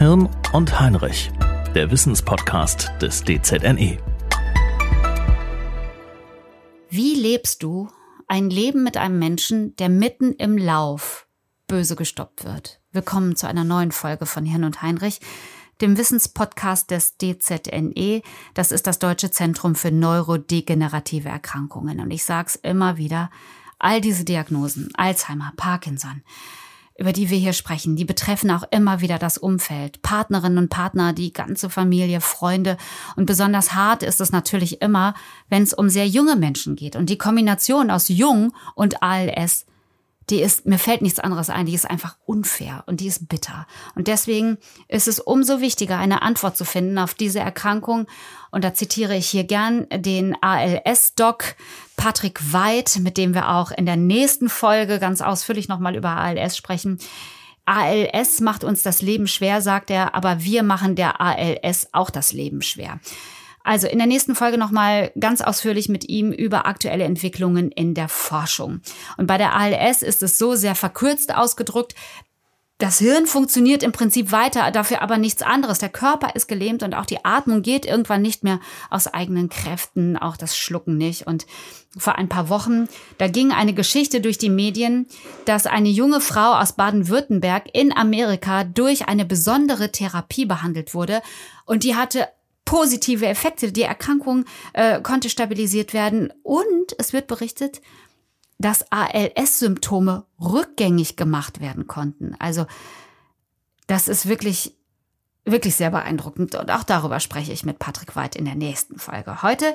Hirn und Heinrich, der Wissenspodcast des DZNE. Wie lebst du ein Leben mit einem Menschen, der mitten im Lauf böse gestoppt wird? Willkommen zu einer neuen Folge von Hirn und Heinrich, dem Wissenspodcast des DZNE. Das ist das Deutsche Zentrum für neurodegenerative Erkrankungen. Und ich sag's immer wieder, all diese Diagnosen, Alzheimer, Parkinson, über die wir hier sprechen, die betreffen auch immer wieder das Umfeld, Partnerinnen und Partner, die ganze Familie, Freunde. Und besonders hart ist es natürlich immer, wenn es um sehr junge Menschen geht. Und die Kombination aus Jung und ALS die ist, mir fällt nichts anderes ein, die ist einfach unfair und die ist bitter. Und deswegen ist es umso wichtiger, eine Antwort zu finden auf diese Erkrankung. Und da zitiere ich hier gern den ALS-Doc Patrick Weid, mit dem wir auch in der nächsten Folge ganz ausführlich nochmal über ALS sprechen. ALS macht uns das Leben schwer, sagt er, aber wir machen der ALS auch das Leben schwer. Also in der nächsten Folge nochmal ganz ausführlich mit ihm über aktuelle Entwicklungen in der Forschung. Und bei der ALS ist es so sehr verkürzt ausgedrückt, das Hirn funktioniert im Prinzip weiter, dafür aber nichts anderes. Der Körper ist gelähmt und auch die Atmung geht irgendwann nicht mehr aus eigenen Kräften, auch das Schlucken nicht. Und vor ein paar Wochen, da ging eine Geschichte durch die Medien, dass eine junge Frau aus Baden-Württemberg in Amerika durch eine besondere Therapie behandelt wurde und die hatte positive Effekte. Die Erkrankung äh, konnte stabilisiert werden und es wird berichtet, dass ALS-Symptome rückgängig gemacht werden konnten. Also das ist wirklich wirklich sehr beeindruckend und auch darüber spreche ich mit Patrick Weid in der nächsten Folge. Heute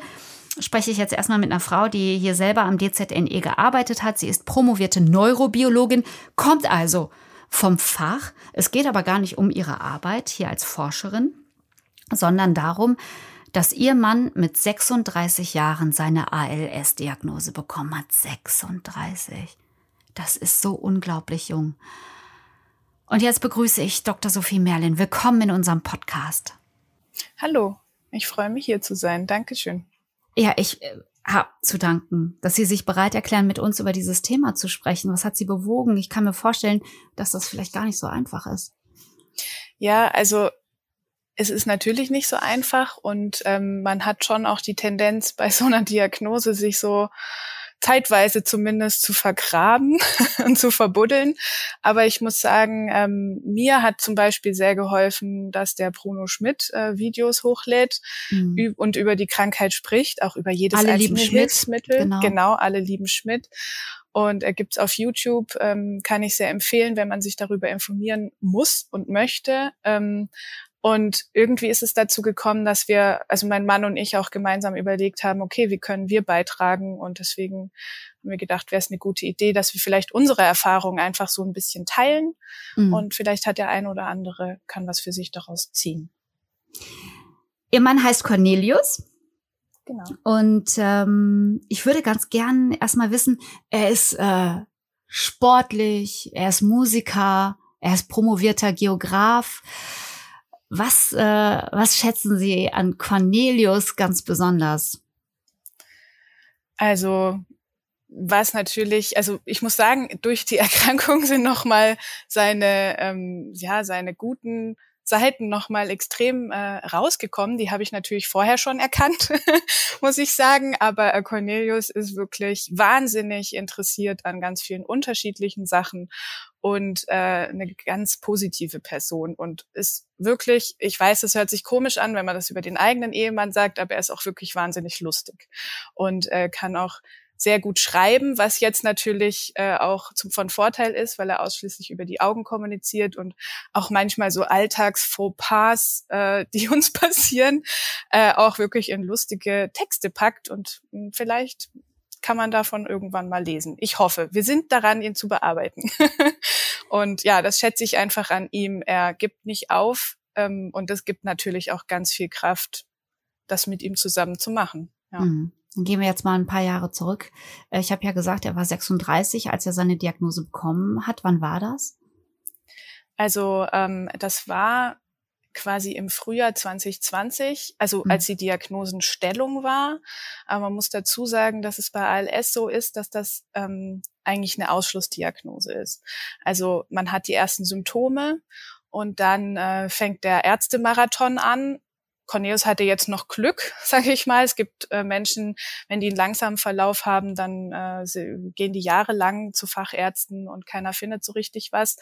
spreche ich jetzt erstmal mit einer Frau, die hier selber am DZNE gearbeitet hat. Sie ist promovierte Neurobiologin, kommt also vom Fach. Es geht aber gar nicht um ihre Arbeit hier als Forscherin, sondern darum, dass ihr Mann mit 36 Jahren seine ALS-Diagnose bekommen hat. 36. Das ist so unglaublich jung. Und jetzt begrüße ich Dr. Sophie Merlin. Willkommen in unserem Podcast. Hallo, ich freue mich hier zu sein. Dankeschön. Ja, ich äh, habe zu danken, dass Sie sich bereit erklären, mit uns über dieses Thema zu sprechen. Was hat Sie bewogen? Ich kann mir vorstellen, dass das vielleicht gar nicht so einfach ist. Ja, also es ist natürlich nicht so einfach und ähm, man hat schon auch die Tendenz bei so einer Diagnose sich so zeitweise zumindest zu vergraben und zu verbuddeln. Aber ich muss sagen, ähm, mir hat zum Beispiel sehr geholfen, dass der Bruno Schmidt äh, Videos hochlädt mhm. und über die Krankheit spricht, auch über jedes alle einzelne Hilfsmittel. Genau. genau, alle lieben Schmidt. Und er gibt's auf YouTube, ähm, kann ich sehr empfehlen, wenn man sich darüber informieren muss und möchte. Ähm, und irgendwie ist es dazu gekommen, dass wir, also mein Mann und ich auch gemeinsam überlegt haben, okay, wie können wir beitragen? Und deswegen haben wir gedacht, wäre es eine gute Idee, dass wir vielleicht unsere Erfahrungen einfach so ein bisschen teilen. Mhm. Und vielleicht hat der eine oder andere, kann was für sich daraus ziehen. Ihr Mann heißt Cornelius. Genau. Und ähm, ich würde ganz gern erstmal wissen, er ist äh, sportlich, er ist Musiker, er ist promovierter Geograf. Was, äh, was schätzen Sie an Cornelius ganz besonders? Also was natürlich, also ich muss sagen, durch die Erkrankung sind nochmal seine, ähm, ja, seine guten Seiten nochmal extrem äh, rausgekommen. Die habe ich natürlich vorher schon erkannt, muss ich sagen. Aber äh, Cornelius ist wirklich wahnsinnig interessiert an ganz vielen unterschiedlichen Sachen und äh, eine ganz positive Person. Und ist wirklich, ich weiß, es hört sich komisch an, wenn man das über den eigenen Ehemann sagt, aber er ist auch wirklich wahnsinnig lustig und äh, kann auch sehr gut schreiben, was jetzt natürlich äh, auch zum, von Vorteil ist, weil er ausschließlich über die Augen kommuniziert und auch manchmal so Alltagsfauxpas, äh, die uns passieren, äh, auch wirklich in lustige Texte packt und mh, hm, vielleicht kann man davon irgendwann mal lesen. Ich hoffe. Wir sind daran, ihn zu bearbeiten. und ja, das schätze ich einfach an ihm. Er gibt nicht auf ähm, und es gibt natürlich auch ganz viel Kraft, das mit ihm zusammen zu machen. Ja. Mhm. Dann gehen wir jetzt mal ein paar Jahre zurück. Äh, ich habe ja gesagt, er war 36, als er seine Diagnose bekommen hat. Wann war das? Also ähm, das war quasi im Frühjahr 2020, also mhm. als die Diagnosenstellung war. Aber man muss dazu sagen, dass es bei ALS so ist, dass das ähm, eigentlich eine Ausschlussdiagnose ist. Also man hat die ersten Symptome Und dann äh, fängt der Ärztemarathon an Cornelius hatte jetzt noch Glück, sage ich mal. Es gibt äh, Menschen, wenn die einen langsamen Verlauf haben, dann äh, gehen die jahrelang zu Fachärzten und keiner findet so richtig was.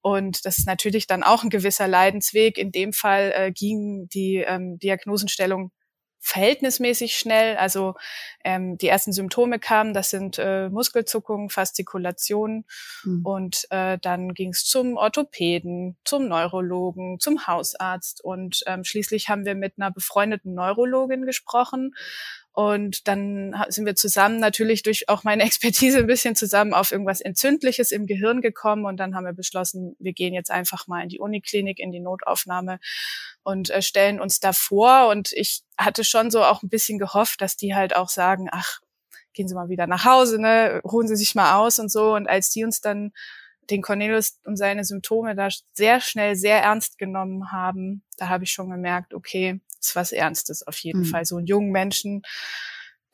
Und das ist natürlich dann auch ein gewisser Leidensweg. In dem Fall äh, ging die ähm, Diagnosenstellung verhältnismäßig schnell. Also ähm, die ersten Symptome kamen, das sind äh, Muskelzuckungen, Faszikulation mhm. und äh, dann ging es zum Orthopäden, zum Neurologen, zum Hausarzt und ähm, schließlich haben wir mit einer befreundeten Neurologin gesprochen und dann sind wir zusammen natürlich durch auch meine Expertise ein bisschen zusammen auf irgendwas Entzündliches im Gehirn gekommen. Und dann haben wir beschlossen, wir gehen jetzt einfach mal in die Uniklinik, in die Notaufnahme und äh, stellen uns da vor. Und ich hatte schon so auch ein bisschen gehofft, dass die halt auch sagen, ach, gehen Sie mal wieder nach Hause, ne, ruhen Sie sich mal aus und so. Und als die uns dann den Cornelius und seine Symptome da sehr schnell sehr ernst genommen haben, da habe ich schon gemerkt, okay, ist was Ernstes auf jeden mhm. Fall. So einen jungen Menschen,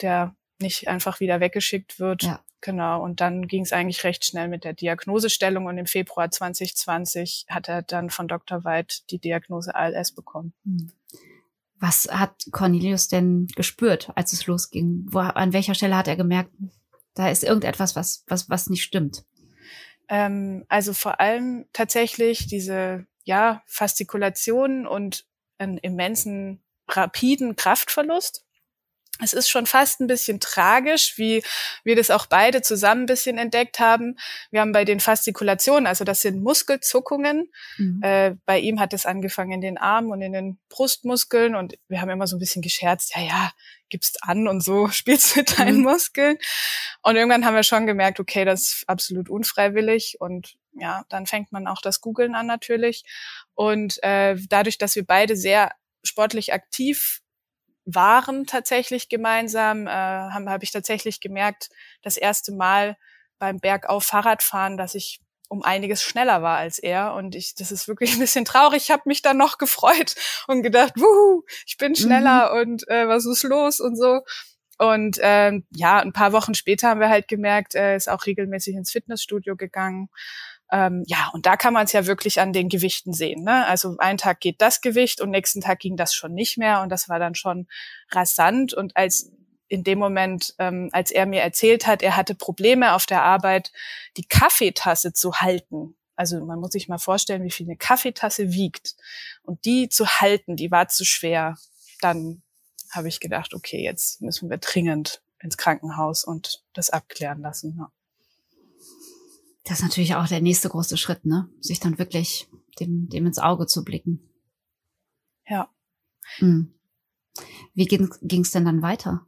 der nicht einfach wieder weggeschickt wird. Ja. Genau. Und dann ging es eigentlich recht schnell mit der Diagnosestellung und im Februar 2020 hat er dann von Dr. Weid die Diagnose ALS bekommen. Mhm. Was hat Cornelius denn gespürt, als es losging? Wo, an welcher Stelle hat er gemerkt, da ist irgendetwas, was, was, was nicht stimmt? Ähm, also vor allem tatsächlich diese, ja, Fastikulation und einen immensen, rapiden Kraftverlust. Es ist schon fast ein bisschen tragisch, wie wir das auch beide zusammen ein bisschen entdeckt haben. Wir haben bei den Fastikulationen, also das sind Muskelzuckungen. Mhm. Äh, bei ihm hat es angefangen in den Armen und in den Brustmuskeln und wir haben immer so ein bisschen gescherzt, ja, ja, gibst an und so spielst mit deinen mhm. Muskeln. Und irgendwann haben wir schon gemerkt, okay, das ist absolut unfreiwillig und ja, dann fängt man auch das Googeln an natürlich. Und äh, dadurch, dass wir beide sehr sportlich aktiv waren tatsächlich gemeinsam, äh, habe hab ich tatsächlich gemerkt, das erste Mal beim Bergauf Fahrradfahren, dass ich um einiges schneller war als er. Und ich, das ist wirklich ein bisschen traurig. Ich habe mich dann noch gefreut und gedacht, wuhu, ich bin schneller mhm. und äh, was ist los und so. Und ähm, ja, ein paar Wochen später haben wir halt gemerkt, er ist auch regelmäßig ins Fitnessstudio gegangen. Ähm, ja, und da kann man es ja wirklich an den Gewichten sehen. Ne? Also ein Tag geht das Gewicht und nächsten Tag ging das schon nicht mehr und das war dann schon rasant. Und als in dem Moment, ähm, als er mir erzählt hat, er hatte Probleme auf der Arbeit, die Kaffeetasse zu halten. Also man muss sich mal vorstellen, wie viel eine Kaffeetasse wiegt. Und die zu halten, die war zu schwer. Dann habe ich gedacht, okay, jetzt müssen wir dringend ins Krankenhaus und das abklären lassen. Ja. Das ist natürlich auch der nächste große Schritt, ne? Sich dann wirklich dem, dem ins Auge zu blicken. Ja. Hm. Wie ging es denn dann weiter?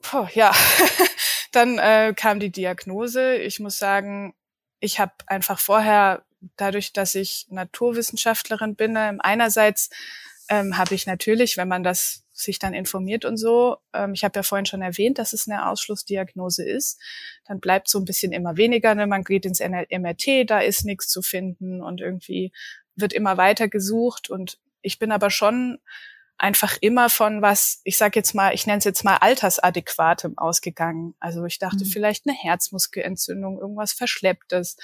Puh, ja, dann äh, kam die Diagnose. Ich muss sagen, ich habe einfach vorher, dadurch, dass ich Naturwissenschaftlerin bin, äh, einerseits ähm, habe ich natürlich, wenn man das sich dann informiert und so. Ähm, ich habe ja vorhin schon erwähnt, dass es eine Ausschlussdiagnose ist. Dann bleibt so ein bisschen immer weniger. Ne? Man geht ins MRT, da ist nichts zu finden und irgendwie wird immer weiter gesucht. Und ich bin aber schon einfach immer von was, ich sage jetzt mal, ich nenne es jetzt mal altersadäquatem ausgegangen. Also ich dachte mhm. vielleicht eine Herzmuskelentzündung, irgendwas Verschlepptes.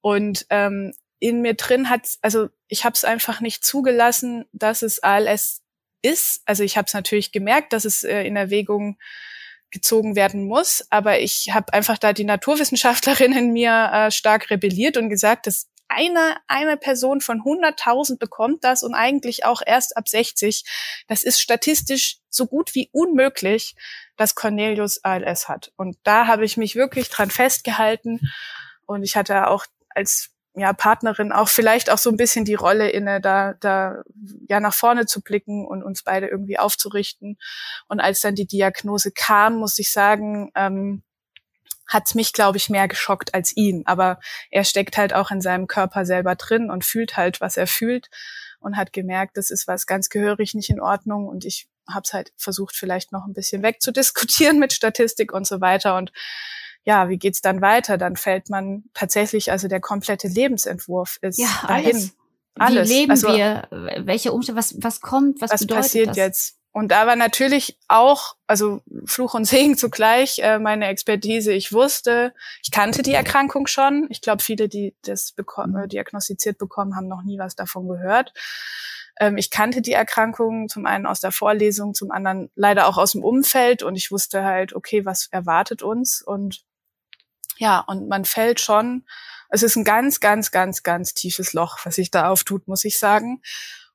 Und ähm, in mir drin hat, also ich habe es einfach nicht zugelassen, dass es ALS ist. Also ich habe es natürlich gemerkt, dass es äh, in Erwägung gezogen werden muss, aber ich habe einfach da die Naturwissenschaftlerin in mir äh, stark rebelliert und gesagt, dass eine, eine Person von 100.000 bekommt das und eigentlich auch erst ab 60. Das ist statistisch so gut wie unmöglich, dass Cornelius ALS hat. Und da habe ich mich wirklich dran festgehalten. Und ich hatte auch als ja, Partnerin auch vielleicht auch so ein bisschen die Rolle inne, da, da ja nach vorne zu blicken und uns beide irgendwie aufzurichten. Und als dann die Diagnose kam, muss ich sagen, ähm, hat mich, glaube ich, mehr geschockt als ihn. Aber er steckt halt auch in seinem Körper selber drin und fühlt halt, was er fühlt und hat gemerkt, das ist was ganz gehörig nicht in Ordnung. Und ich habe es halt versucht, vielleicht noch ein bisschen wegzudiskutieren mit Statistik und so weiter. Und ja, wie geht's dann weiter? Dann fällt man tatsächlich, also der komplette Lebensentwurf ist ja, dahin. Alles. alles. Wie leben also, wir? Welche Umstände? Was, was kommt? Was, was bedeutet passiert das? jetzt? und da war natürlich auch, also Fluch und Segen zugleich, äh, meine Expertise. Ich wusste, ich kannte die Erkrankung schon. Ich glaube, viele, die das bekommen, äh, diagnostiziert bekommen, haben noch nie was davon gehört. Ähm, ich kannte die Erkrankung zum einen aus der Vorlesung, zum anderen leider auch aus dem Umfeld und ich wusste halt, okay, was erwartet uns und ja, und man fällt schon, es ist ein ganz, ganz, ganz, ganz tiefes Loch, was sich da auftut, muss ich sagen.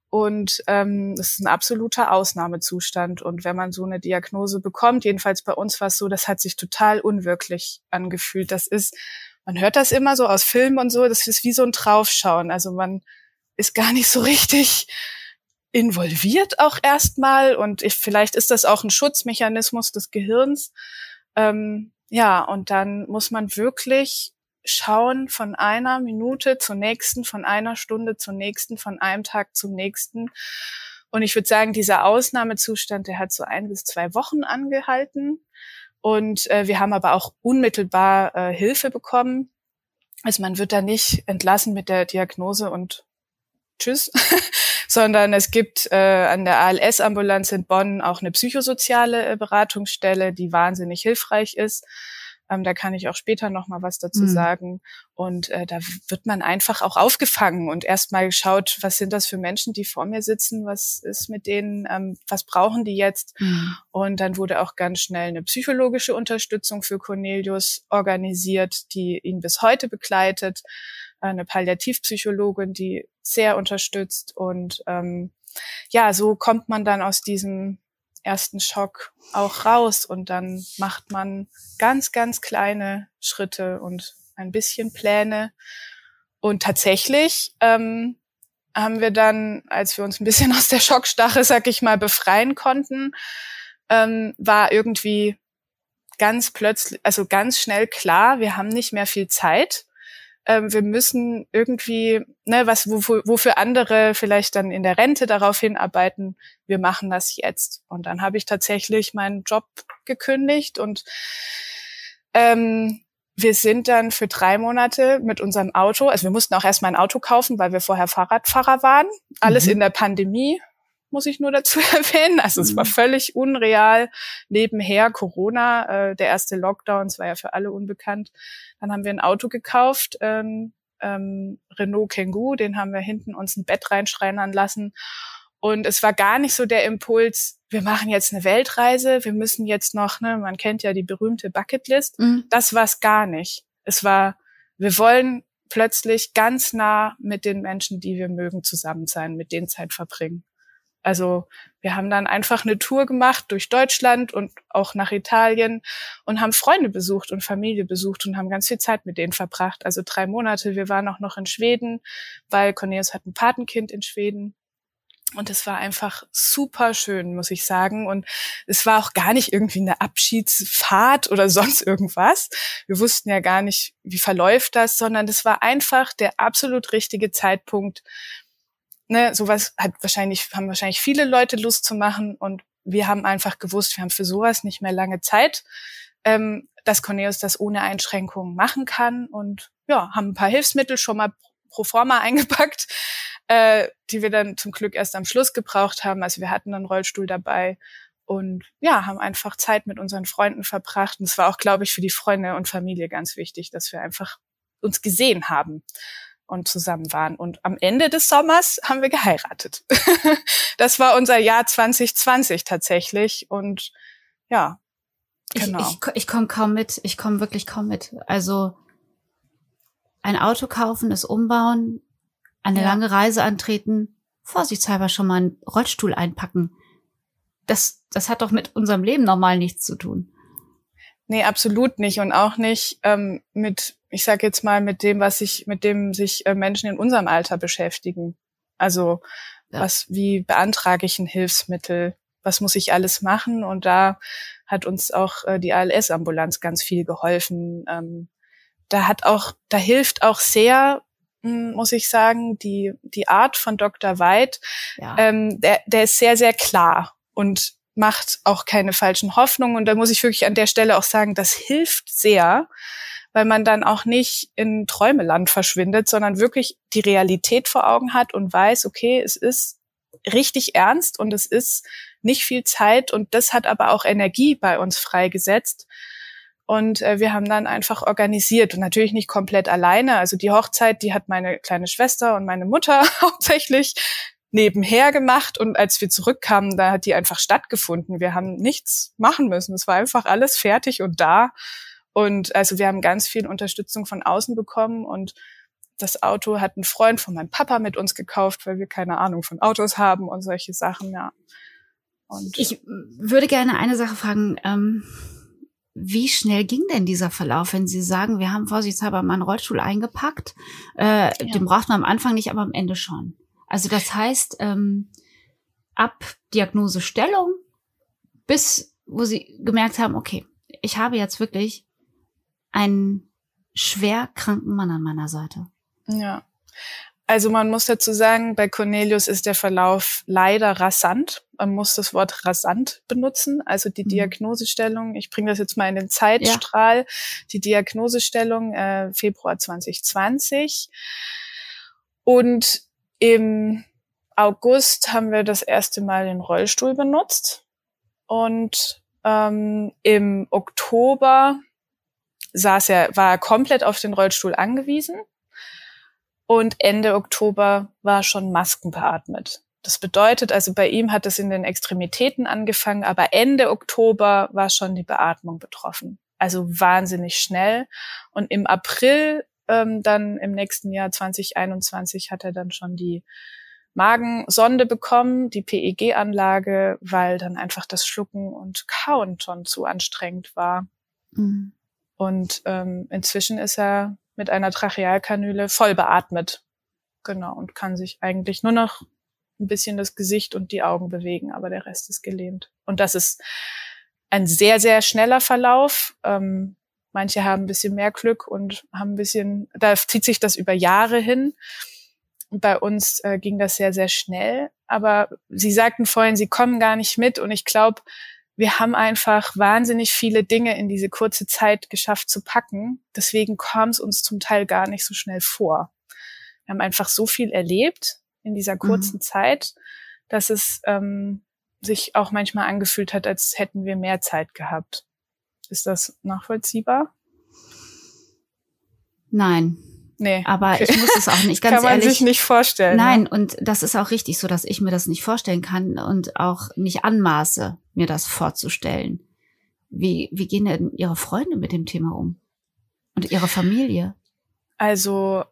Und ähm, es ist ein absoluter Ausnahmezustand. Und wenn man so eine Diagnose bekommt, jedenfalls bei uns war es so, das hat sich total unwirklich angefühlt. Das ist, man hört das immer so aus Filmen und so, das ist wie so ein Draufschauen. Also man ist gar nicht so richtig involviert auch erstmal. Und ich, vielleicht ist das auch ein Schutzmechanismus des Gehirns. Ähm, ja, und dann muss man wirklich schauen von einer Minute zur nächsten, von einer Stunde zur nächsten, von einem Tag zum nächsten. Und ich würde sagen, dieser Ausnahmezustand, der hat so ein bis zwei Wochen angehalten. Und äh, wir haben aber auch unmittelbar äh, Hilfe bekommen. Also man wird da nicht entlassen mit der Diagnose und tschüss, sondern es gibt äh, an der ALS-Ambulanz in Bonn auch eine psychosoziale äh, Beratungsstelle, die wahnsinnig hilfreich ist. Ähm, da kann ich auch später noch mal was dazu mhm. sagen. Und äh, da wird man einfach auch aufgefangen und erstmal geschaut, was sind das für Menschen, die vor mir sitzen, was ist mit denen, ähm, was brauchen die jetzt? Mhm. Und dann wurde auch ganz schnell eine psychologische Unterstützung für Cornelius organisiert, die ihn bis heute begleitet. Eine Palliativpsychologin, die sehr unterstützt und ähm, ja, so kommt man dann aus diesem ersten Schock auch raus und dann macht man ganz, ganz kleine Schritte und ein bisschen Pläne. Und tatsächlich ähm, haben wir dann, als wir uns ein bisschen aus der Schockstache, sag ich mal, befreien konnten, ähm, war irgendwie ganz plötzlich, also ganz schnell klar, wir haben nicht mehr viel Zeit ähm, wir müssen irgendwie, ne, was wofür, wofür andere vielleicht dann in der Rente darauf hinarbeiten, wir machen das jetzt. Und dann habe ich tatsächlich meinen Job gekündigt und ähm, wir sind dann für drei Monate mit unserem Auto, also wir mussten auch erstmal ein Auto kaufen, weil wir vorher Fahrradfahrer waren. Alles mhm. in der Pandemie, muss ich nur dazu erwähnen. Also mhm. es war mhm. völlig unreal. Nebenher Corona, äh, der erste Lockdown, es war ja für alle unbekannt. Dann haben wir ein Auto gekauft, ähm, ähm, Renault Kangoo, den haben wir hinten uns ein Bett reinschreinern lassen. Und es war gar nicht so der Impuls, wir machen jetzt eine Weltreise, wir müssen jetzt noch, ne, man kennt ja die berühmte Bucketlist. Mhm. Das war es gar nicht. Es war, wir wollen plötzlich ganz nah mit den Menschen, die wir mögen, zusammen sein, mit denen Zeit verbringen. Also wir haben dann einfach eine Tour gemacht durch Deutschland und auch nach Italien und haben Freunde besucht und Familie besucht und haben ganz viel Zeit mit denen verbracht. Also drei Monate. Wir waren auch noch in Schweden, weil Cornelius hat ein Patenkind in Schweden. Und es war einfach super schön, muss ich sagen. Und es war auch gar nicht irgendwie eine Abschiedsfahrt oder sonst irgendwas. Wir wussten ja gar nicht, wie verläuft das, sondern es war einfach der absolut richtige Zeitpunkt, ne, sowas hat wahrscheinlich, haben wahrscheinlich viele Leute Lust zu machen und wir haben einfach gewusst, wir haben für sowas nicht mehr lange Zeit, ähm, dass Cornelius das ohne Einschränkungen machen kann und ja, haben ein paar Hilfsmittel schon mal pro forma eingepackt, äh, die wir dann zum Glück erst am Schluss gebraucht haben. Also wir hatten einen Rollstuhl dabei und ja, haben einfach Zeit mit unseren Freunden verbracht. Und es war auch, glaube ich, für die Freunde und Familie ganz wichtig, dass wir einfach uns gesehen haben und zusammen waren. Und am Ende des Sommers haben wir geheiratet. das war unser Jahr 2020 tatsächlich. Und ja, genau. Ich, ich, ich komme kaum mit. Ich komme wirklich kaum mit. Also ein Auto kaufen, es umbauen, eine ja. lange Reise antreten, vorsichtshalber schon mal einen Rollstuhl einpacken. Das, das hat doch mit unserem Leben normal nichts zu tun. Nee, absolut nicht. Und auch nicht ähm, mit ich sage jetzt mal, mit dem, was sich, mit dem sich äh, Menschen in unserem Alter beschäftigen. Also ja. was, wie beantrage ich ein Hilfsmittel? Was muss ich alles machen? Und da hat uns auch äh, die ALS-Ambulanz ganz viel geholfen. Ähm, da hat auch, da hilft auch sehr, hm, muss ich sagen, die, die Art von Dr. Weid, ja. ähm, der, der ist sehr, sehr klar und macht auch keine falschen Hoffnungen. Und da muss ich wirklich an der Stelle auch sagen, das hilft sehr, weil man dann auch nicht in Träumeland verschwindet, sondern wirklich die Realität vor Augen hat und weiß, okay, es ist richtig ernst und es ist nicht viel Zeit und das hat aber auch Energie bei uns freigesetzt. Und äh, wir haben dann einfach organisiert und natürlich nicht komplett alleine. Also die Hochzeit, die hat meine kleine Schwester und meine Mutter hauptsächlich nebenher gemacht und als wir zurückkamen, da hat die einfach stattgefunden. Wir haben nichts machen müssen. Es war einfach alles fertig und da. Und also wir haben ganz viel Unterstützung von außen bekommen und das Auto hat ein Freund von meinem Papa mit uns gekauft, weil wir keine Ahnung von Autos haben und solche Sachen, ja. Und ich würde gerne eine Sache fragen. Ähm, wie schnell ging denn dieser Verlauf, wenn Sie sagen, wir haben vorsichtshalber mal einen Rollstuhl eingepackt? Äh, ja. Den braucht man am Anfang nicht, aber am Ende schon. Also das heißt, ähm, ab Diagnosestellung bis, wo Sie gemerkt haben, okay, ich habe jetzt wirklich einen schwer kranken Mann an meiner Seite. Ja. Also man muss dazu sagen, bei Cornelius ist der Verlauf leider rasant. Man muss das Wort rasant benutzen. Also die mhm. Diagnosestellung, ich bringe das jetzt mal in den Zeitstrahl, ja. die Diagnosestellung äh, Februar 2020. Und im August haben wir das erste Mal den Rollstuhl benutzt. Und ähm, im Oktober saß er, war er komplett auf den Rollstuhl angewiesen und Ende Oktober war schon maskenbeatmet. Das bedeutet also, bei ihm hat es in den Extremitäten angefangen, aber Ende Oktober war schon die Beatmung betroffen. Also wahnsinnig schnell. Und im April, ähm, dann im nächsten Jahr 2021, hat er dann schon die Magensonde bekommen, die PEG-Anlage, weil dann einfach das Schlucken und Kauen schon zu anstrengend war. Mhm. Und ähm, inzwischen ist er mit einer Trachealkanüle voll beatmet. Genau, und kann sich eigentlich nur noch ein bisschen das Gesicht und die Augen bewegen, aber der Rest ist gelähmt. Und das ist ein sehr, sehr schneller Verlauf. Ähm, manche haben ein bisschen mehr Glück und haben ein bisschen, da zieht sich das über Jahre hin. Bei uns äh, ging das sehr, sehr schnell. Aber Sie sagten vorhin, Sie kommen gar nicht mit. Und ich glaube, wir haben einfach wahnsinnig viele Dinge in diese kurze Zeit geschafft zu packen. Deswegen kam es uns zum Teil gar nicht so schnell vor. Wir haben einfach so viel erlebt in dieser mhm. kurzen mhm. Zeit, dass es ähm, sich auch manchmal angefühlt hat, als hätten wir mehr Zeit gehabt. Ist das nachvollziehbar? Nein. Nee. Aber okay. ich muss es auch nicht ganz kann man ehrlich. sich nicht vorstellen. Ne? Nein, ne? und das ist auch richtig so, dass ich mir das nicht vorstellen kann und auch nicht anmaße, mir das vorzustellen. Wie, wie gehen denn Ihre Freunde mit dem Thema um? Und Ihre Familie? Also,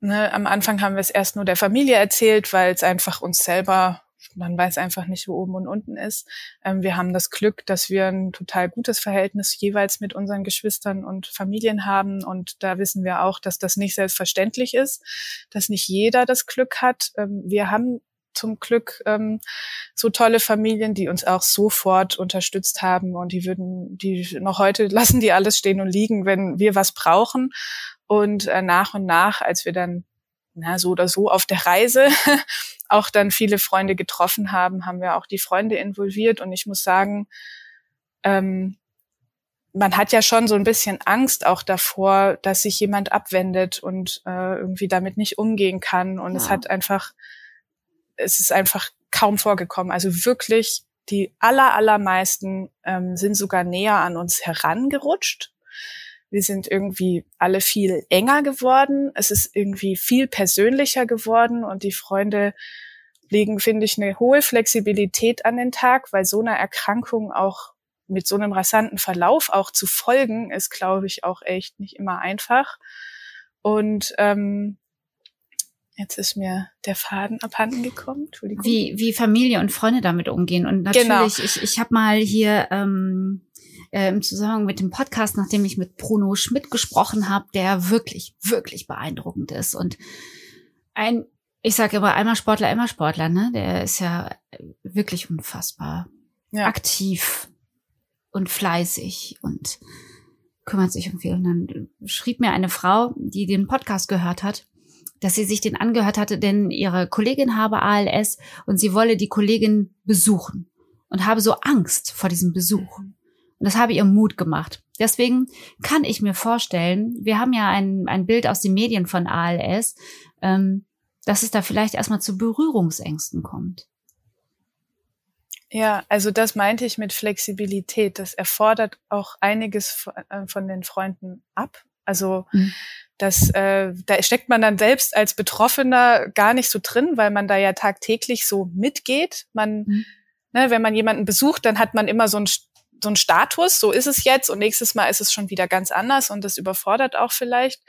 ne, am Anfang haben wir es erst nur der Familie erzählt, weil es einfach uns selber man weiß einfach nicht, wo oben und unten ist. Ähm, wir haben das Glück, dass wir ein total gutes Verhältnis jeweils mit unseren Geschwistern und Familien haben. Und da wissen wir auch, dass das nicht selbstverständlich ist, dass nicht jeder das Glück hat. Ähm, wir haben zum Glück ähm, so tolle Familien, die uns auch sofort unterstützt haben und die würden, die noch heute lassen die alles stehen und liegen, wenn wir was brauchen. Und äh, nach und nach, als wir dann na, so oder so auf der Reise auch dann viele Freunde getroffen haben, haben wir auch die Freunde involviert. Und ich muss sagen, ähm, man hat ja schon so ein bisschen Angst auch davor, dass sich jemand abwendet und äh, irgendwie damit nicht umgehen kann. Und ja. es hat einfach, es ist einfach kaum vorgekommen. Also wirklich, die aller, allermeisten ähm, sind sogar näher an uns herangerutscht. Wir sind irgendwie alle viel enger geworden. Es ist irgendwie viel persönlicher geworden und die Freunde legen, finde ich, eine hohe Flexibilität an den Tag, weil so eine Erkrankung auch mit so einem rasanten Verlauf auch zu folgen, ist, glaube ich, auch echt nicht immer einfach. Und ähm, jetzt ist mir der Faden abhanden gekommen. Entschuldigung. Wie, wie Familie und Freunde damit umgehen. Und natürlich, genau. ich, ich habe mal hier ähm, äh, im Zusammenhang mit dem Podcast, nachdem ich mit Bruno Schmidt gesprochen habe, der wirklich, wirklich beeindruckend ist und ein, ich sage immer, einmal Sportler, immer Sportler, ne? Der ist ja wirklich unfassbar ja. aktiv und fleißig und kümmert sich um viel. Und dann schrieb mir eine Frau, die den Podcast gehört hat, dass sie sich den angehört hatte, denn ihre Kollegin habe ALS und sie wolle die Kollegin besuchen und habe so Angst vor diesem Besuch. Und das habe ihr Mut gemacht. Deswegen kann ich mir vorstellen, wir haben ja ein, ein Bild aus den Medien von ALS, ähm, dass es da vielleicht erstmal zu Berührungsängsten kommt. Ja, also das meinte ich mit Flexibilität. Das erfordert auch einiges äh, von den Freunden ab. Also mhm. Das, äh, da steckt man dann selbst als Betroffener gar nicht so drin, weil man da ja tagtäglich so mitgeht. Man, mhm. ne, wenn man jemanden besucht, dann hat man immer so ein so ein Status, so ist es jetzt und nächstes Mal ist es schon wieder ganz anders und das überfordert auch vielleicht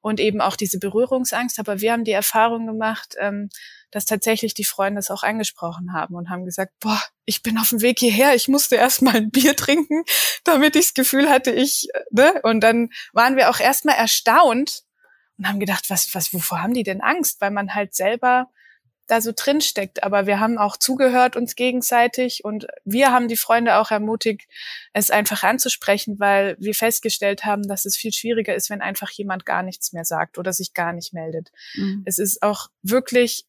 und eben auch diese Berührungsangst. Aber wir haben die Erfahrung gemacht, ähm, dass tatsächlich die Freunde es auch angesprochen haben und haben gesagt, boah, ich bin auf dem Weg hierher, ich musste erst mal ein Bier trinken, damit ich das Gefühl hatte, ich, ne? Und dann waren wir auch erstmal erstaunt und haben gedacht, was, was, wovor haben die denn Angst? Weil man halt selber da so drin steckt. Aber wir haben auch zugehört uns gegenseitig und wir haben die Freunde auch ermutigt, es einfach anzusprechen, weil wir festgestellt haben, dass es viel schwieriger ist, wenn einfach jemand gar nichts mehr sagt oder sich gar nicht meldet. Mhm. Es ist auch wirklich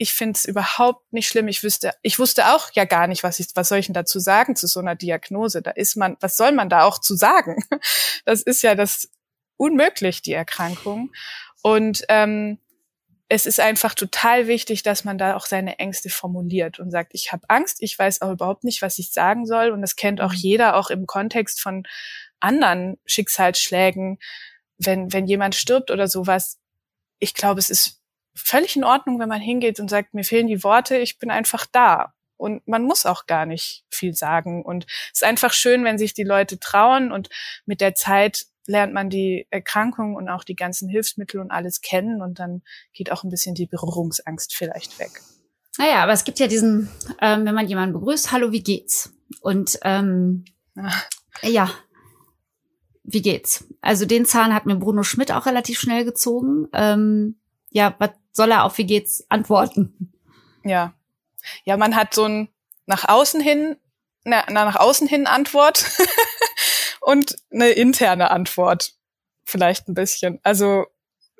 ich finde es überhaupt nicht schlimm. Ich wüsste, ich wusste auch ja gar nicht, was ich, was soll ich denn dazu sagen zu so einer Diagnose? Da ist man, was soll man da auch zu sagen? Das ist ja das unmöglich, die Erkrankung. Und ähm, es ist einfach total wichtig, dass man da auch seine Ängste formuliert und sagt, ich habe Angst, ich weiß auch überhaupt nicht, was ich sagen soll. Und das kennt auch mhm. jeder, auch im Kontext von anderen Schicksalsschlägen, wenn, wenn jemand stirbt oder sowas. Ich glaube, es ist völlig in Ordnung, wenn man hingeht und sagt, mir fehlen die Worte, ich bin einfach da. Und man muss auch gar nicht viel sagen. Und es ist einfach schön, wenn sich die Leute trauen und mit der Zeit lernt man die Erkrankung und auch die ganzen Hilfsmittel und alles kennen und dann geht auch ein bisschen die Berührungsangst vielleicht weg. Naja, aber es gibt ja diesen, ähm, wenn man jemanden begrüßt, hallo, wie geht's? Und ähm, Ach. ja, wie geht's? Also den Zahn hat mir Bruno Schmidt auch relativ schnell gezogen. Ähm, ja, was soll er auf wie geht's antworten? Ja. Ja, man hat so ein nach außen hin, na, nach außen hin Antwort und eine interne Antwort. Vielleicht ein bisschen. Also,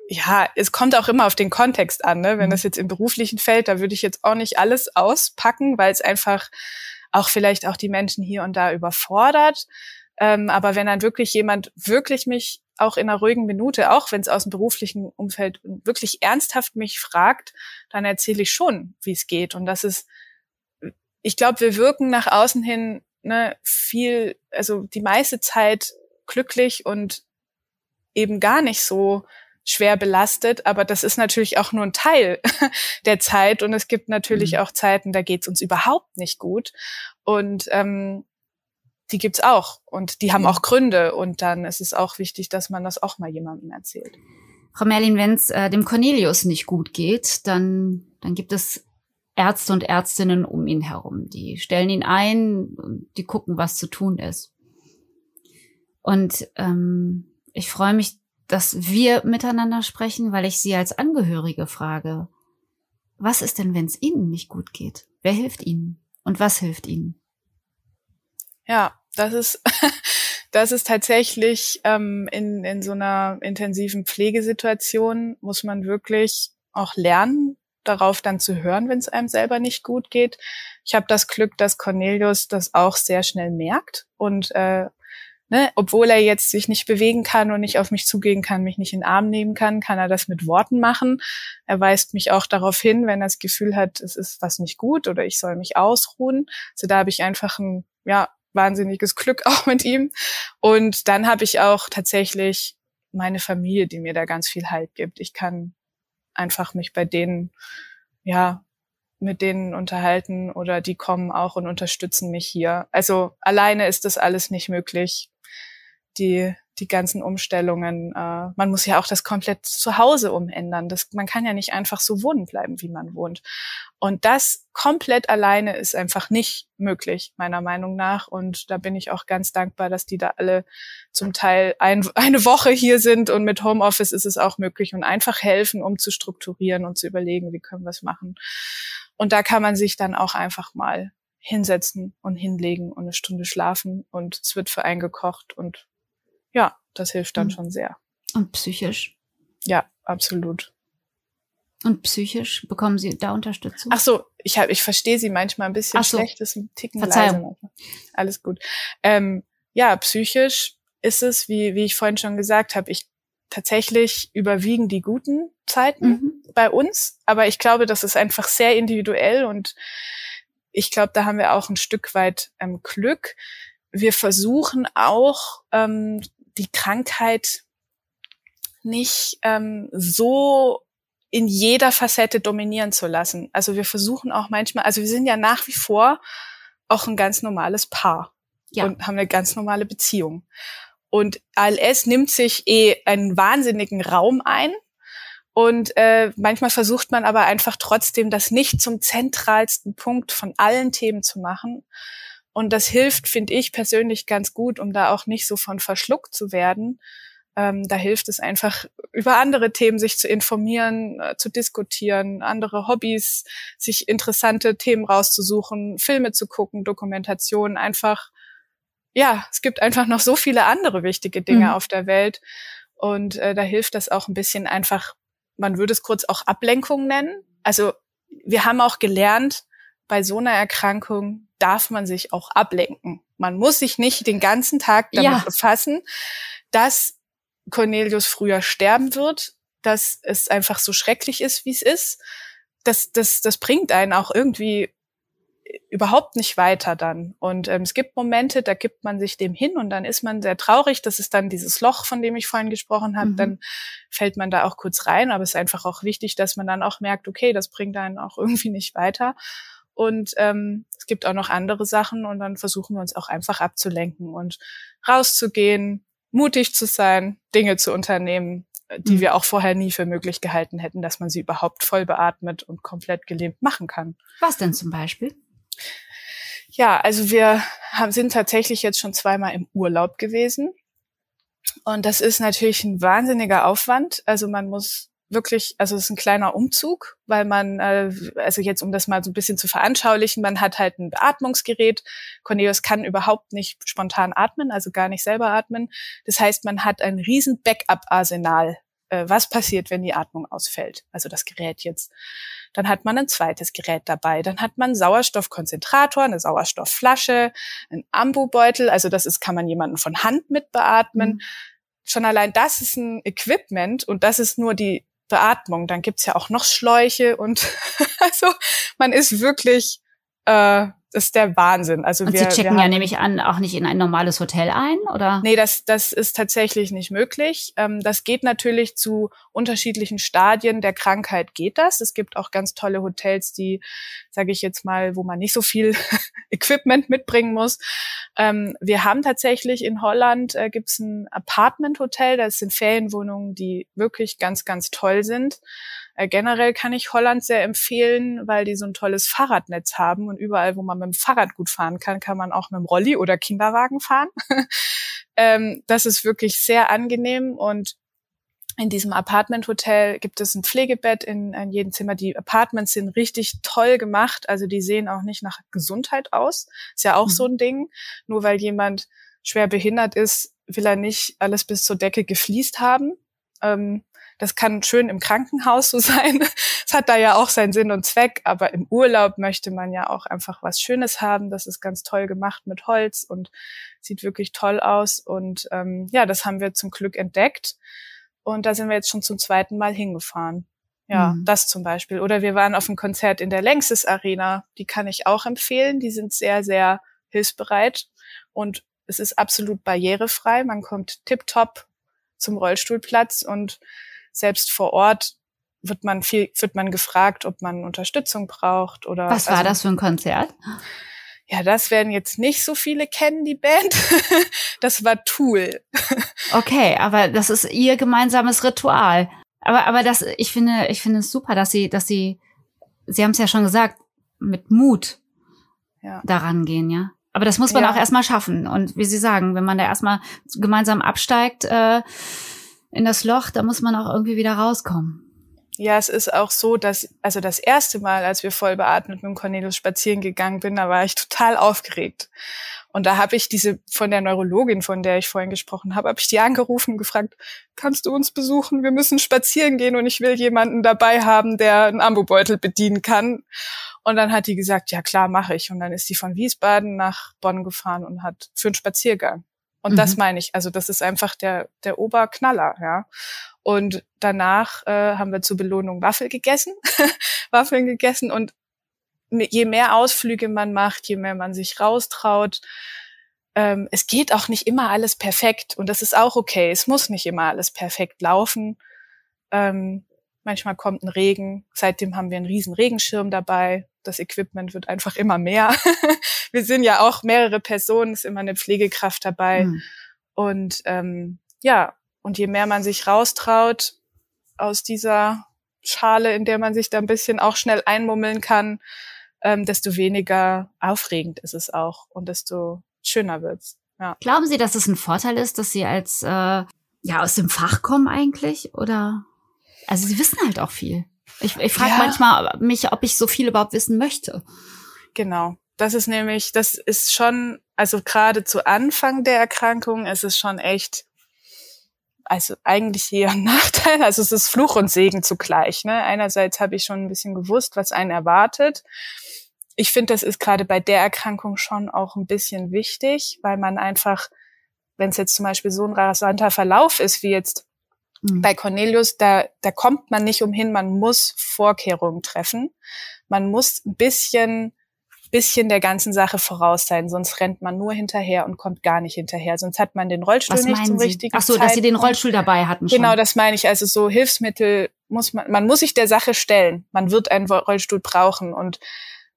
ja, es kommt auch immer auf den Kontext an, ne? Wenn mhm. das jetzt im beruflichen fällt, da würde ich jetzt auch nicht alles auspacken, weil es einfach auch vielleicht auch die Menschen hier und da überfordert. Ähm, aber wenn dann wirklich jemand wirklich mich auch in einer ruhigen Minute, auch wenn es aus dem beruflichen Umfeld wirklich ernsthaft mich fragt, dann erzähle ich schon, wie es geht. Und das ist, ich glaube, wir wirken nach außen hin ne, viel, also die meiste Zeit glücklich und eben gar nicht so schwer belastet, aber das ist natürlich auch nur ein Teil der Zeit und es gibt natürlich mhm. auch Zeiten, da geht es uns überhaupt nicht gut und ähm, die gibt's auch und die haben auch Gründe und dann ist es auch wichtig, dass man das auch mal jemandem erzählt. Frau Merlin, wenn es äh, dem Cornelius nicht gut geht, dann, dann gibt es Ärzte und Ärztinnen um ihn herum. Die stellen ihn ein, die gucken, was zu tun ist. Und ähm, ich freue mich, dass wir miteinander sprechen, weil ich Sie als Angehörige frage, was ist denn, wenn es Ihnen nicht gut geht? Wer hilft Ihnen? Und was hilft Ihnen? Ja, das ist, das ist tatsächlich ähm, in, in so einer intensiven Pflegesituation muss man wirklich auch lernen, darauf dann zu hören, wenn es einem selber nicht gut geht. Ich habe das Glück, dass Cornelius das auch sehr schnell merkt und äh, ne, obwohl er jetzt sich nicht bewegen kann und nicht auf mich zugehen kann, mich nicht in den Arm nehmen kann, kann er das mit Worten machen. Er weist mich auch darauf hin, wenn er das Gefühl hat, es ist was nicht gut oder ich soll mich ausruhen. Also da habe ich einfach ein ja wahnsinniges Glück auch mit ihm. Und dann habe ich auch tatsächlich meine Familie, die mir da ganz viel Halt gibt. Ich kann einfach mich bei denen, ja, mit denen unterhalten oder die kommen auch und unterstützen mich hier. Also alleine ist das alles nicht möglich. Die die ganzen Umstellungen. Äh, man muss ja auch das komplett zu Hause umändern. Das, man kann ja nicht einfach so wohnen bleiben, wie man wohnt. Und das komplett alleine ist einfach nicht möglich, meiner Meinung nach. Und da bin ich auch ganz dankbar, dass die da alle zum Teil ein, eine Woche hier sind. Und mit Homeoffice ist es auch möglich und einfach helfen, um zu strukturieren und zu überlegen, wie können wir es machen. Und da kann man sich dann auch einfach mal hinsetzen und hinlegen und eine Stunde schlafen und es wird für einen gekocht und ja, das hilft dann mhm. schon sehr. Und psychisch? Ja, absolut. Und psychisch bekommen Sie da Unterstützung? Ach so, ich hab, ich verstehe Sie manchmal ein bisschen so. schlecht, ist ein Ticken Verzeihung. leise. Alles gut. Ähm, ja, psychisch ist es, wie, wie ich vorhin schon gesagt habe, ich tatsächlich überwiegen die guten Zeiten mhm. bei uns, aber ich glaube, das ist einfach sehr individuell und ich glaube, da haben wir auch ein Stück weit ähm, Glück. Wir versuchen auch ähm, die Krankheit nicht ähm, so in jeder Facette dominieren zu lassen. Also wir versuchen auch manchmal, also wir sind ja nach wie vor auch ein ganz normales Paar ja. und haben eine ganz normale Beziehung. Und ALS nimmt sich eh einen wahnsinnigen Raum ein. Und äh, manchmal versucht man aber einfach trotzdem, das nicht zum zentralsten Punkt von allen Themen zu machen. Und das hilft, finde ich persönlich ganz gut, um da auch nicht so von verschluckt zu werden, ähm, da hilft es einfach, über andere Themen sich zu informieren, äh, zu diskutieren, andere Hobbys, sich interessante Themen rauszusuchen, Filme zu gucken, Dokumentationen, einfach, ja, es gibt einfach noch so viele andere wichtige Dinge mhm. auf der Welt. Und äh, da hilft das auch ein bisschen einfach, man würde es kurz auch Ablenkung nennen. Also wir haben auch gelernt, bei so einer Erkrankung darf man sich auch ablenken. Man muss sich nicht den ganzen Tag damit ja. befassen, dass Cornelius früher sterben wird, dass es einfach so schrecklich ist, wie es ist, das, das, das bringt einen auch irgendwie überhaupt nicht weiter dann. Und ähm, es gibt Momente, da gibt man sich dem hin und dann ist man sehr traurig. Das ist dann dieses Loch, von dem ich vorhin gesprochen habe. Mhm. Dann fällt man da auch kurz rein. Aber es ist einfach auch wichtig, dass man dann auch merkt, okay, das bringt einen auch irgendwie nicht weiter. Und ähm, es gibt auch noch andere Sachen und dann versuchen wir uns auch einfach abzulenken und rauszugehen, mutig zu sein, Dinge zu unternehmen, die mhm. wir auch vorher nie für möglich gehalten hätten, dass man sie überhaupt voll beatmet und komplett gelähmt machen kann. Was denn zum Beispiel? Ja, also wir haben, sind tatsächlich jetzt schon zweimal im Urlaub gewesen. Und das ist natürlich ein wahnsinniger Aufwand. Also man muss wirklich, also es ist ein kleiner Umzug, weil man, äh, also jetzt um das mal so ein bisschen zu veranschaulichen, man hat halt ein Beatmungsgerät. Cornelius kann überhaupt nicht spontan atmen, also gar nicht selber atmen. Das heißt, man hat ein riesen Backup-Arsenal. Äh, was passiert, wenn die Atmung ausfällt? Also das Gerät jetzt. Dann hat man ein zweites Gerät dabei. Dann hat man Sauerstoffkonzentrator, eine Sauerstoffflasche, einen Ambubeutel. Also das ist, kann man jemanden von Hand mit beatmen. Mhm schon allein das ist ein Equipment und das ist nur die Beatmung. Dann gibt's ja auch noch Schläuche und also man ist wirklich äh, das ist der Wahnsinn. Also und wir, Sie checken wir ja nämlich an auch nicht in ein normales Hotel ein, oder? Nee, das, das ist tatsächlich nicht möglich. Ähm, das geht natürlich zu unterschiedlichen Stadien der Krankheit geht das. Es gibt auch ganz tolle Hotels, die, sage ich jetzt mal, wo man nicht so viel Equipment mitbringen muss. Ähm, wir haben tatsächlich in Holland äh, gibt's ein Apartment-Hotel, das sind Ferienwohnungen, die wirklich ganz, ganz toll sind. Äh, generell kann ich Holland sehr empfehlen, weil die so ein tolles Fahrradnetz haben und überall, wo man mit dem Fahrrad gut fahren kann, kann man auch mit dem Rolli oder Kinderwagen fahren. ähm, das ist wirklich sehr angenehm und in diesem Apartment-Hotel gibt es ein Pflegebett in, in jedem Zimmer. Die Apartments sind richtig toll gemacht. Also die sehen auch nicht nach Gesundheit aus. Ist ja auch mhm. so ein Ding. Nur weil jemand schwer behindert ist, will er nicht alles bis zur Decke gefliest haben. Ähm, das kann schön im Krankenhaus so sein. Es hat da ja auch seinen Sinn und Zweck, aber im Urlaub möchte man ja auch einfach was Schönes haben. Das ist ganz toll gemacht mit Holz und sieht wirklich toll aus. Und ähm, ja, das haben wir zum Glück entdeckt. Und da sind wir jetzt schon zum zweiten Mal hingefahren. Ja, mhm. das zum Beispiel. Oder wir waren auf einem Konzert in der Längstes Arena. Die kann ich auch empfehlen. Die sind sehr, sehr hilfsbereit und es ist absolut barrierefrei. Man kommt tipptopp zum Rollstuhlplatz und selbst vor Ort wird man viel, wird man gefragt, ob man Unterstützung braucht oder. Was war also, das für ein Konzert? Ja, das werden jetzt nicht so viele kennen, die Band. das war Tool. okay, aber das ist ihr gemeinsames Ritual. Aber, aber das, ich finde, ich finde es super, dass sie, dass sie, sie haben es ja schon gesagt, mit Mut ja. daran gehen, ja. Aber das muss man ja. auch erstmal schaffen. Und wie Sie sagen, wenn man da erstmal gemeinsam absteigt, äh, in das Loch, da muss man auch irgendwie wieder rauskommen. Ja, es ist auch so, dass, also das erste Mal, als wir voll beatmet mit Cornelius spazieren gegangen bin, da war ich total aufgeregt. Und da habe ich diese von der Neurologin, von der ich vorhin gesprochen habe, habe ich die angerufen und gefragt, kannst du uns besuchen? Wir müssen spazieren gehen und ich will jemanden dabei haben, der einen Ambubeutel bedienen kann. Und dann hat die gesagt, ja klar, mache ich. Und dann ist sie von Wiesbaden nach Bonn gefahren und hat für einen Spaziergang. Und mhm. das meine ich. Also das ist einfach der, der Oberknaller, ja. Und danach äh, haben wir zur Belohnung Waffel gegessen, Waffeln gegessen und je mehr Ausflüge man macht, je mehr man sich raustraut, ähm, es geht auch nicht immer alles perfekt und das ist auch okay. Es muss nicht immer alles perfekt laufen. Ähm, manchmal kommt ein Regen. Seitdem haben wir einen riesen Regenschirm dabei. Das Equipment wird einfach immer mehr. wir sind ja auch mehrere Personen, ist immer eine Pflegekraft dabei. Mhm. Und ähm, ja, und je mehr man sich raustraut aus dieser Schale, in der man sich da ein bisschen auch schnell einmummeln kann, ähm, desto weniger aufregend ist es auch und desto schöner wird's. Ja. Glauben Sie, dass es ein Vorteil ist, dass Sie als äh, ja aus dem Fach kommen eigentlich? Oder also Sie wissen halt auch viel. Ich, ich frage ja. manchmal mich, ob ich so viel überhaupt wissen möchte. Genau. Das ist nämlich, das ist schon, also gerade zu Anfang der Erkrankung ist es schon echt, also eigentlich eher ein Nachteil. Also es ist Fluch und Segen zugleich. Ne? Einerseits habe ich schon ein bisschen gewusst, was einen erwartet ich finde, das ist gerade bei der Erkrankung schon auch ein bisschen wichtig, weil man einfach, wenn es jetzt zum Beispiel so ein rasanter Verlauf ist wie jetzt mhm. bei Cornelius, da, da kommt man nicht umhin, man muss Vorkehrungen treffen. Man muss ein bisschen bisschen der ganzen Sache voraus sein, sonst rennt man nur hinterher und kommt gar nicht hinterher. Sonst hat man den Rollstuhl Was nicht zum Sie? richtigen Ach so, Zeitpunkt. dass Sie den Rollstuhl dabei hatten. Genau, das meine ich. Also so Hilfsmittel muss man, man muss sich der Sache stellen. Man wird einen Rollstuhl brauchen und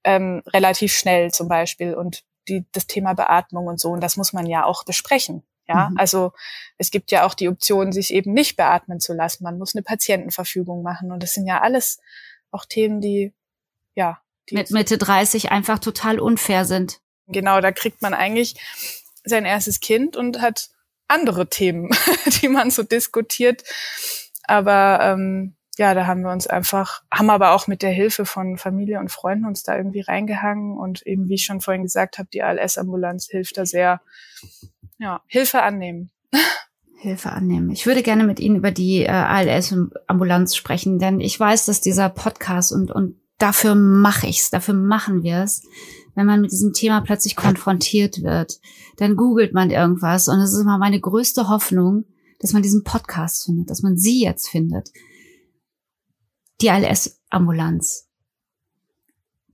ähm, relativ schnell zum Beispiel und die, das Thema Beatmung und so. Und das muss man ja auch besprechen. Ja, mhm. also es gibt ja auch die Option, sich eben nicht beatmen zu lassen. Man muss eine Patientenverfügung machen. Und das sind ja alles auch Themen, die, ja. Die Mit Mitte 30 einfach total unfair sind. Genau, da kriegt man eigentlich sein erstes Kind und hat andere Themen, die man so diskutiert. Aber ähm, ja, da haben wir uns einfach, haben aber auch mit der Hilfe von Familie und Freunden uns da irgendwie reingehangen und eben, wie ich schon vorhin gesagt habe, die ALS-Ambulanz hilft da sehr. Ja, Hilfe annehmen. Hilfe annehmen. Ich würde gerne mit Ihnen über die äh, ALS-Ambulanz sprechen, denn ich weiß, dass dieser Podcast und, und dafür mache ich's, dafür machen wir es, wenn man mit diesem Thema plötzlich konfrontiert wird. Dann googelt man irgendwas und es ist immer meine größte Hoffnung, dass man diesen Podcast findet, dass man Sie jetzt findet die ALS-Ambulanz.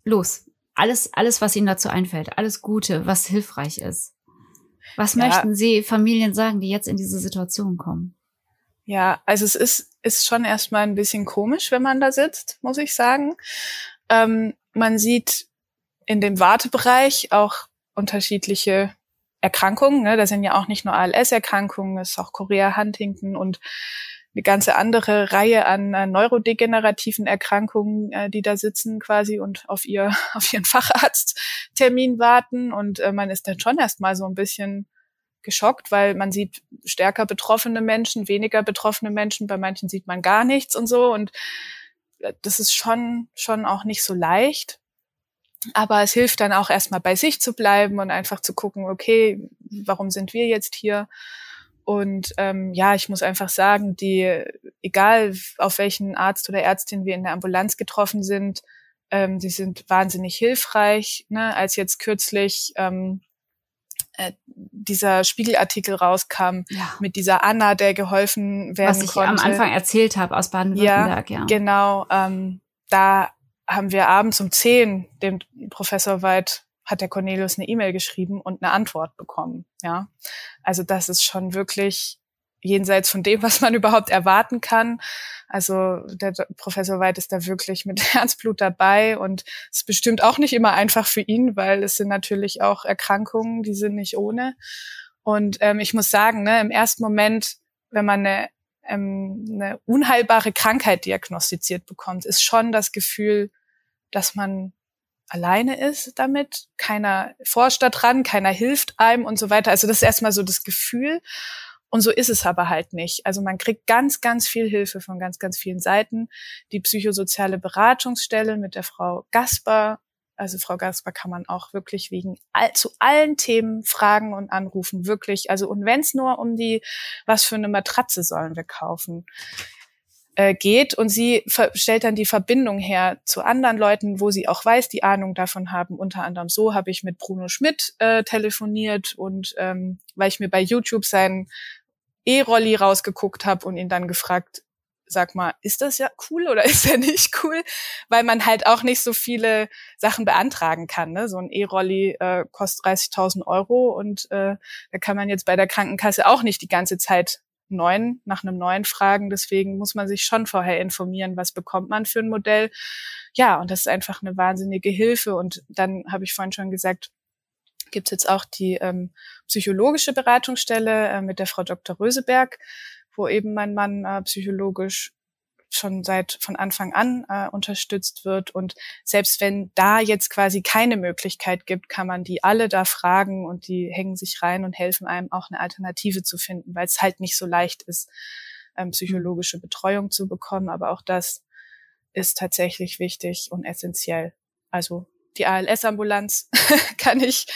Los. Alles, alles, was Ihnen dazu einfällt. Alles Gute, was hilfreich ist. Was ja. möchten Sie Familien sagen, die jetzt in diese Situation kommen? Ja, also es ist, ist schon erstmal ein bisschen komisch, wenn man da sitzt, muss ich sagen. Ähm, man sieht in dem Wartebereich auch unterschiedliche Erkrankungen. Ne? Da sind ja auch nicht nur ALS-Erkrankungen, es ist auch Korea Huntington und eine ganze andere Reihe an äh, neurodegenerativen Erkrankungen, äh, die da sitzen quasi und auf ihr auf ihren Facharzttermin warten und äh, man ist dann schon erstmal so ein bisschen geschockt, weil man sieht stärker betroffene Menschen, weniger betroffene Menschen, bei manchen sieht man gar nichts und so und äh, das ist schon schon auch nicht so leicht. Aber es hilft dann auch erstmal bei sich zu bleiben und einfach zu gucken, okay, warum sind wir jetzt hier? Und ähm, ja, ich muss einfach sagen, die, egal auf welchen Arzt oder Ärztin wir in der Ambulanz getroffen sind, ähm, die sind wahnsinnig hilfreich. Ne? Als jetzt kürzlich ähm, äh, dieser Spiegelartikel rauskam ja. mit dieser Anna, der geholfen werden konnte. Was ich konnte. am Anfang erzählt habe aus Baden-Württemberg, ja, ja. Genau, ähm, da haben wir abends um zehn dem Professor Weid hat der Cornelius eine E-Mail geschrieben und eine Antwort bekommen. Ja, also das ist schon wirklich jenseits von dem, was man überhaupt erwarten kann. Also der Professor Weid ist da wirklich mit Herzblut dabei und es ist bestimmt auch nicht immer einfach für ihn, weil es sind natürlich auch Erkrankungen, die sind nicht ohne. Und ähm, ich muss sagen, ne, im ersten Moment, wenn man eine, ähm, eine unheilbare Krankheit diagnostiziert bekommt, ist schon das Gefühl, dass man alleine ist damit, keiner forscht da dran, keiner hilft einem und so weiter. Also das ist erstmal so das Gefühl. Und so ist es aber halt nicht. Also man kriegt ganz, ganz viel Hilfe von ganz, ganz vielen Seiten. Die psychosoziale Beratungsstelle mit der Frau Gasper, also Frau Gasper kann man auch wirklich wegen all, zu allen Themen fragen und anrufen, wirklich. Also und wenn es nur um die, was für eine Matratze sollen wir kaufen, äh, geht und sie stellt dann die Verbindung her zu anderen Leuten, wo sie auch weiß, die Ahnung davon haben. Unter anderem so habe ich mit Bruno Schmidt äh, telefoniert und ähm, weil ich mir bei YouTube seinen E-Rolli rausgeguckt habe und ihn dann gefragt, sag mal, ist das ja cool oder ist er nicht cool? Weil man halt auch nicht so viele Sachen beantragen kann. Ne? So ein E-Rolli äh, kostet 30.000 Euro und äh, da kann man jetzt bei der Krankenkasse auch nicht die ganze Zeit neuen, nach einem neuen fragen. Deswegen muss man sich schon vorher informieren, was bekommt man für ein Modell. Ja, und das ist einfach eine wahnsinnige Hilfe. Und dann habe ich vorhin schon gesagt, gibt es jetzt auch die ähm, psychologische Beratungsstelle äh, mit der Frau Dr. Röseberg, wo eben mein Mann äh, psychologisch schon seit von Anfang an äh, unterstützt wird. Und selbst wenn da jetzt quasi keine Möglichkeit gibt, kann man die alle da fragen und die hängen sich rein und helfen einem auch eine Alternative zu finden, weil es halt nicht so leicht ist, ähm, psychologische Betreuung zu bekommen. Aber auch das ist tatsächlich wichtig und essentiell. Also die ALS-Ambulanz kann ich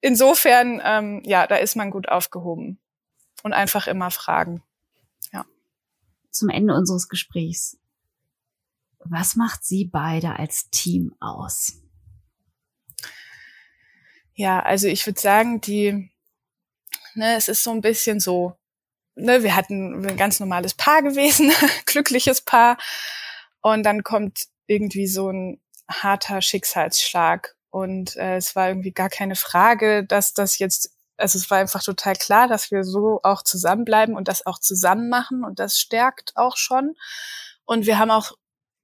insofern, ähm, ja, da ist man gut aufgehoben. Und einfach immer fragen. Zum Ende unseres Gesprächs. Was macht Sie beide als Team aus? Ja, also ich würde sagen, die, ne, es ist so ein bisschen so, ne, wir hatten ein ganz normales Paar gewesen, glückliches Paar. Und dann kommt irgendwie so ein harter Schicksalsschlag. Und äh, es war irgendwie gar keine Frage, dass das jetzt, also es war einfach total klar, dass wir so auch zusammenbleiben und das auch zusammen machen und das stärkt auch schon. Und wir haben auch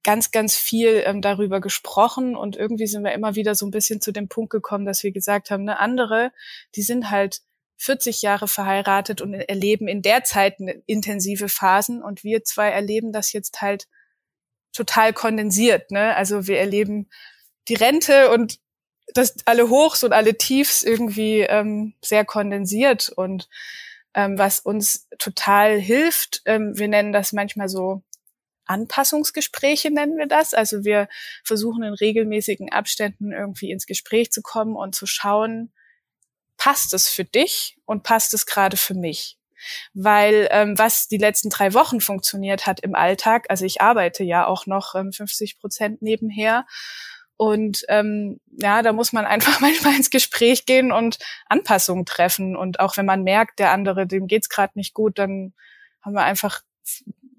ganz, ganz viel ähm, darüber gesprochen und irgendwie sind wir immer wieder so ein bisschen zu dem Punkt gekommen, dass wir gesagt haben, ne, andere, die sind halt 40 Jahre verheiratet und erleben in der Zeit intensive Phasen und wir zwei erleben das jetzt halt total kondensiert. Ne? Also wir erleben die Rente und das alle Hochs und alle Tiefs irgendwie ähm, sehr kondensiert und ähm, was uns total hilft. Ähm, wir nennen das manchmal so Anpassungsgespräche nennen wir das. Also wir versuchen in regelmäßigen Abständen irgendwie ins Gespräch zu kommen und zu schauen, passt es für dich und passt es gerade für mich? weil ähm, was die letzten drei Wochen funktioniert hat im Alltag, also ich arbeite ja auch noch ähm, 50 Prozent nebenher und ähm, ja, da muss man einfach manchmal ins Gespräch gehen und Anpassungen treffen. Und auch wenn man merkt, der andere, dem geht's gerade nicht gut, dann haben wir einfach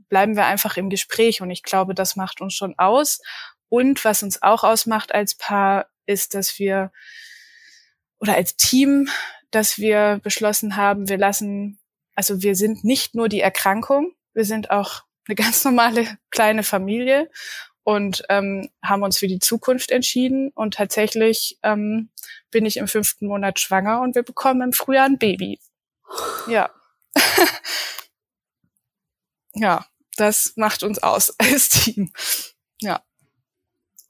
bleiben wir einfach im Gespräch. Und ich glaube, das macht uns schon aus. Und was uns auch ausmacht als Paar ist, dass wir oder als Team, dass wir beschlossen haben, wir lassen also wir sind nicht nur die Erkrankung, wir sind auch eine ganz normale kleine Familie und ähm, haben uns für die Zukunft entschieden. Und tatsächlich ähm, bin ich im fünften Monat schwanger und wir bekommen im Frühjahr ein Baby. Ja. ja, das macht uns aus als Team. Ja.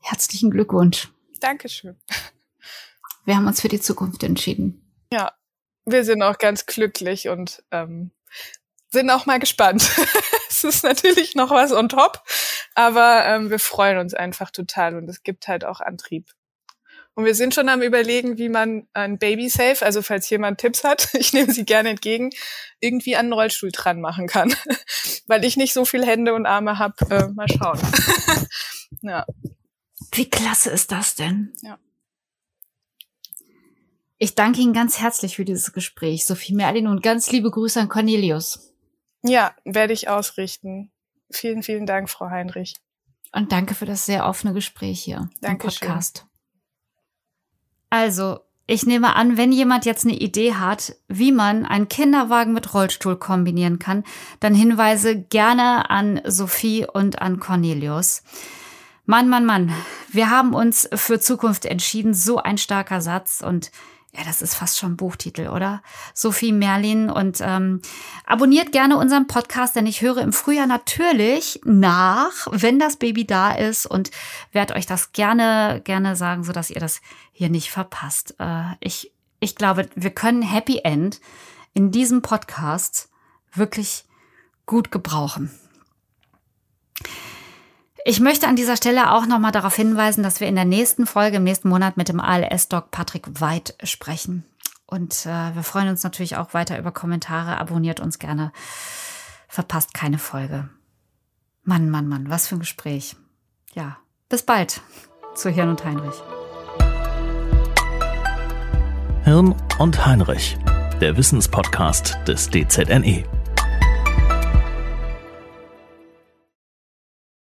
Herzlichen Glückwunsch. Dankeschön. Wir haben uns für die Zukunft entschieden. Ja, wir sind auch ganz glücklich und ähm, sind auch mal gespannt. es ist natürlich noch was on top, aber ähm, wir freuen uns einfach total und es gibt halt auch Antrieb. Und wir sind schon am überlegen, wie man ein Baby Safe, also falls jemand Tipps hat, ich nehme sie gerne entgegen, irgendwie an einen Rollstuhl dran machen kann. Weil ich nicht so viel Hände und Arme habe. Äh, mal schauen. ja. Wie klasse ist das denn? Ja. Ich danke Ihnen ganz herzlich für dieses Gespräch, Sophie Merlin, und ganz liebe Grüße an Cornelius. Ja, werde ich ausrichten. Vielen, vielen Dank, Frau Heinrich. Und danke für das sehr offene Gespräch hier danke im Podcast. Also, ich nehme an, wenn jemand jetzt eine Idee hat, wie man einen Kinderwagen mit Rollstuhl kombinieren kann, dann Hinweise gerne an Sophie und an Cornelius. Mann, Mann, Mann, wir haben uns für Zukunft entschieden. So ein starker Satz und ja, das ist fast schon Buchtitel, oder? Sophie Merlin. Und ähm, abonniert gerne unseren Podcast, denn ich höre im Frühjahr natürlich nach, wenn das Baby da ist und werde euch das gerne, gerne sagen, so dass ihr das hier nicht verpasst. Äh, ich, ich glaube, wir können Happy End in diesem Podcast wirklich gut gebrauchen. Ich möchte an dieser Stelle auch nochmal darauf hinweisen, dass wir in der nächsten Folge, im nächsten Monat mit dem ALS-Doc Patrick Weid sprechen. Und äh, wir freuen uns natürlich auch weiter über Kommentare. Abonniert uns gerne. Verpasst keine Folge. Mann, Mann, Mann, was für ein Gespräch. Ja, bis bald zu Hirn und Heinrich. Hirn und Heinrich, der Wissenspodcast des DZNE.